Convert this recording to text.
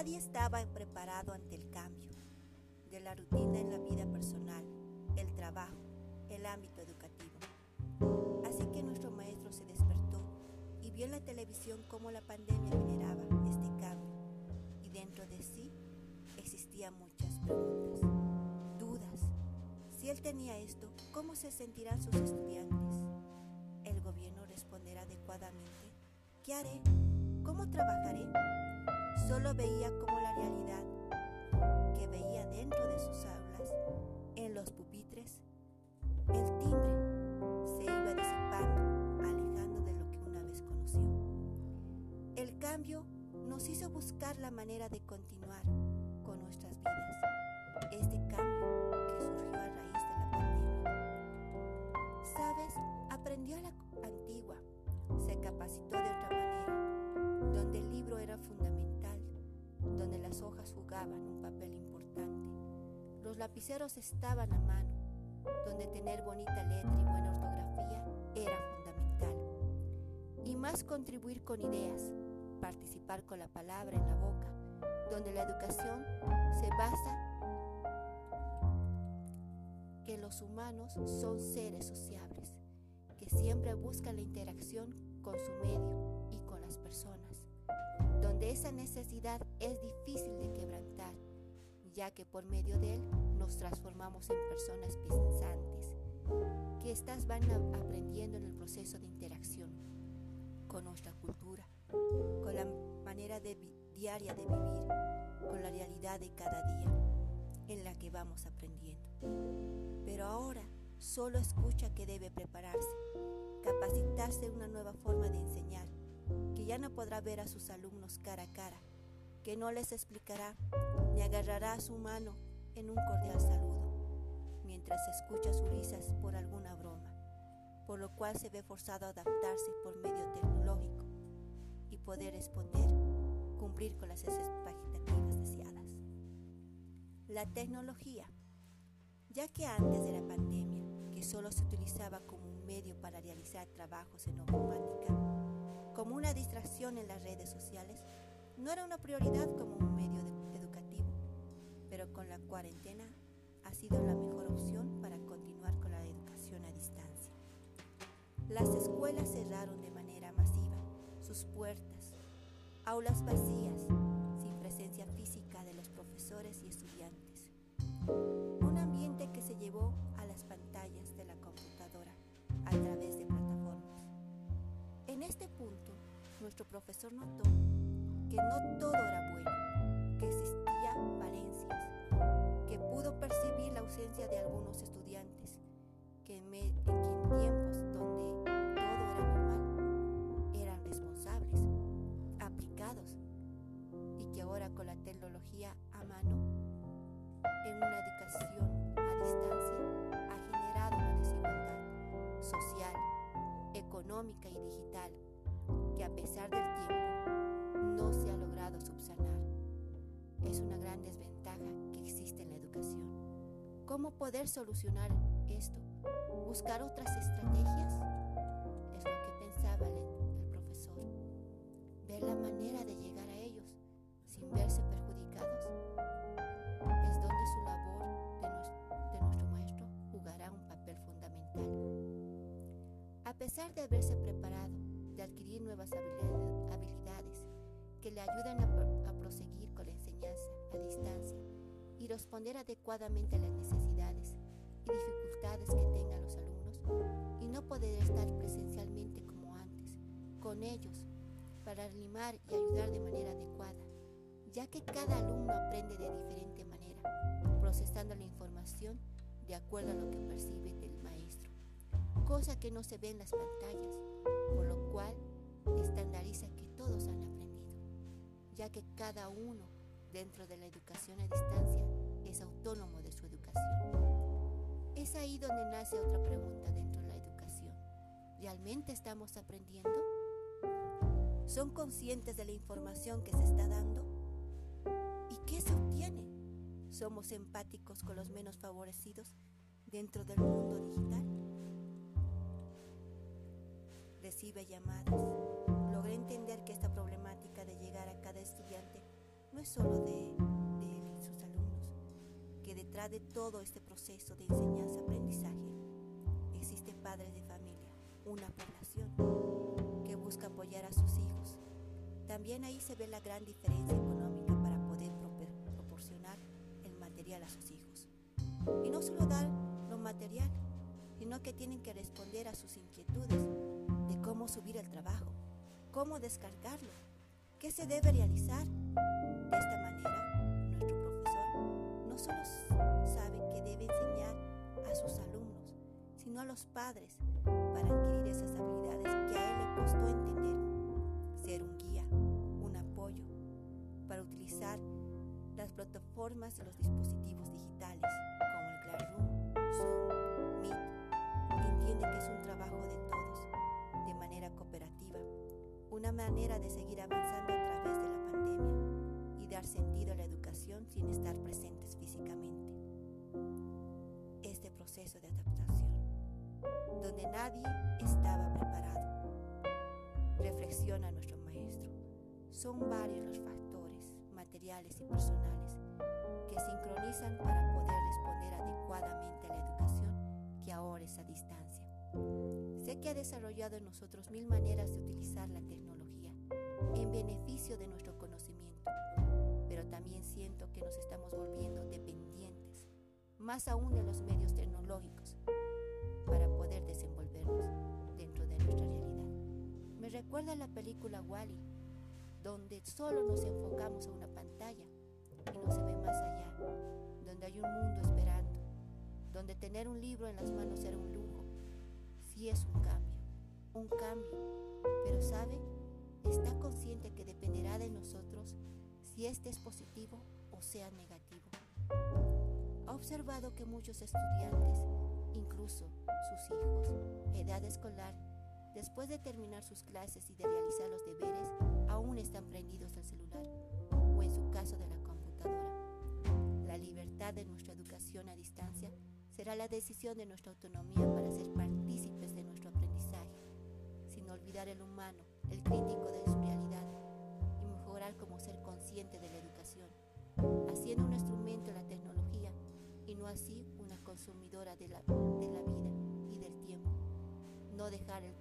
Nadie estaba preparado ante el cambio de la rutina en la vida personal, el trabajo, el ámbito educativo. Así que nuestro maestro se despertó y vio en la televisión cómo la pandemia generaba este cambio y dentro de sí existían muchas preguntas, dudas. Si él tenía esto, ¿cómo se sentirán sus estudiantes? ¿El gobierno responderá adecuadamente? ¿Qué haré? ¿Cómo trabajaré? Solo veía como la realidad que veía dentro de sus aulas, en los pupitres, el timbre se iba disipando, alejando de lo que una vez conoció. El cambio nos hizo buscar la manera de continuar con nuestras vidas. Este cambio hojas jugaban un papel importante. Los lapiceros estaban a mano, donde tener bonita letra y buena ortografía era fundamental. Y más contribuir con ideas, participar con la palabra en la boca, donde la educación se basa que los humanos son seres sociables, que siempre buscan la interacción con su medio donde esa necesidad es difícil de quebrantar, ya que por medio de él nos transformamos en personas pensantes, que estas van aprendiendo en el proceso de interacción con nuestra cultura, con la manera diaria de vivir, con la realidad de cada día en la que vamos aprendiendo. Pero ahora solo escucha que debe prepararse, capacitarse en una nueva forma de enseñar que ya no podrá ver a sus alumnos cara a cara, que no les explicará ni agarrará su mano en un cordial saludo, mientras escucha sus risas por alguna broma, por lo cual se ve forzado a adaptarse por medio tecnológico y poder responder, cumplir con las expectativas deseadas. La tecnología, ya que antes de la pandemia, que solo se utilizaba como un medio para realizar trabajos en informática, como una distracción en las redes sociales, no era una prioridad como un medio educativo, pero con la cuarentena ha sido la mejor opción para continuar con la educación a distancia. Las escuelas cerraron de manera masiva sus puertas, aulas vacías, profesor notó que no todo era bueno, que existían valencias, que pudo percibir la ausencia de algunos estudiantes, que en, tiempos donde todo era normal, eran responsables, aplicados, y que ahora con la tecnología a mano, en una educación a distancia, ha generado una desigualdad social económica y digital que a pesar del tiempo no se ha logrado subsanar. Es una gran desventaja que existe en la educación. ¿Cómo poder solucionar esto? ¿Buscar otras estrategias? Es lo que pensaba el, profesor. Ver la manera de llegar a ellos sin verse perjudicados es donde su labor de nuestro maestro jugará un papel fundamental. A pesar de haberse de adquirir nuevas habilidades que le ayuden a, proseguir con la enseñanza a distancia y responder adecuadamente a las necesidades y dificultades que tengan los alumnos y no poder estar presencialmente como antes con ellos para animar y ayudar de manera adecuada, ya que cada alumno aprende de diferente manera, procesando la información de acuerdo a lo que percibe del maestro cosa que no se ve en las pantallas, por lo cual estandariza que todos han aprendido, ya que cada uno dentro de la educación a distancia es autónomo de su educación. Es ahí donde nace otra pregunta dentro de la educación. ¿Realmente estamos aprendiendo? ¿Son conscientes de la información que se está dando? ¿Y qué se obtiene? ¿Somos empáticos con los menos favorecidos dentro del mundo digital? recibe llamadas. Entender que esta problemática de llegar a cada estudiante no es solo de, de sus alumnos, que detrás de todo este proceso de enseñanza-aprendizaje existen padres de familia, una población que busca apoyar a sus hijos. También ahí se ve la gran diferencia económica para poder proporcionar el material a sus hijos. Y no solo dar lo material, sino que tienen que responder a sus inquietudes de cómo subir el trabajo, cómo descargarlo, qué se debe realizar. De esta manera, nuestro profesor no solo sabe que debe enseñar a sus alumnos, sino a los padres para adquirir esas habilidades que a él le costó entender. Ser un guía, un apoyo, para utilizar las plataformas de los dispositivos digitales como el Classroom, Zoom, Meet. Entiende que es un trabajo una manera de seguir avanzando a través de la pandemia y dar sentido a la educación sin estar presentes físicamente. Este proceso de adaptación, donde nadie estaba preparado, reflexiona nuestro maestro. Son varios los factores materiales y personales que sincronizan para poder responder adecuadamente a la educación que ahora es a distancia. Sé que ha desarrollado en nosotros mil maneras de utilizar la tecnología en beneficio de nuestro conocimiento, pero también siento que nos estamos volviendo dependientes, más aún de los medios tecnológicos, para poder desenvolvernos dentro de nuestra realidad. Me recuerda la película Wally, -E, donde solo nos enfocamos a una pantalla y no se ve más allá, donde hay un mundo esperando, donde tener un libro en las manos era un lujo. Sí es un cambio, un cambio, pero sabe, está consciente que dependerá de nosotros si este es positivo o sea negativo. Ha observado que muchos estudiantes, incluso sus hijos, edad escolar, después de terminar sus clases y de realizar los deberes, aún están prendidos al celular o en su caso de la computadora. La libertad de nuestra educación a distancia será la decisión de nuestra autonomía olvidar el humano, el crítico de su realidad y mejorar como ser consciente de la educación, haciendo un instrumento la tecnología y no así una consumidora de la, de la vida y del tiempo. No dejar el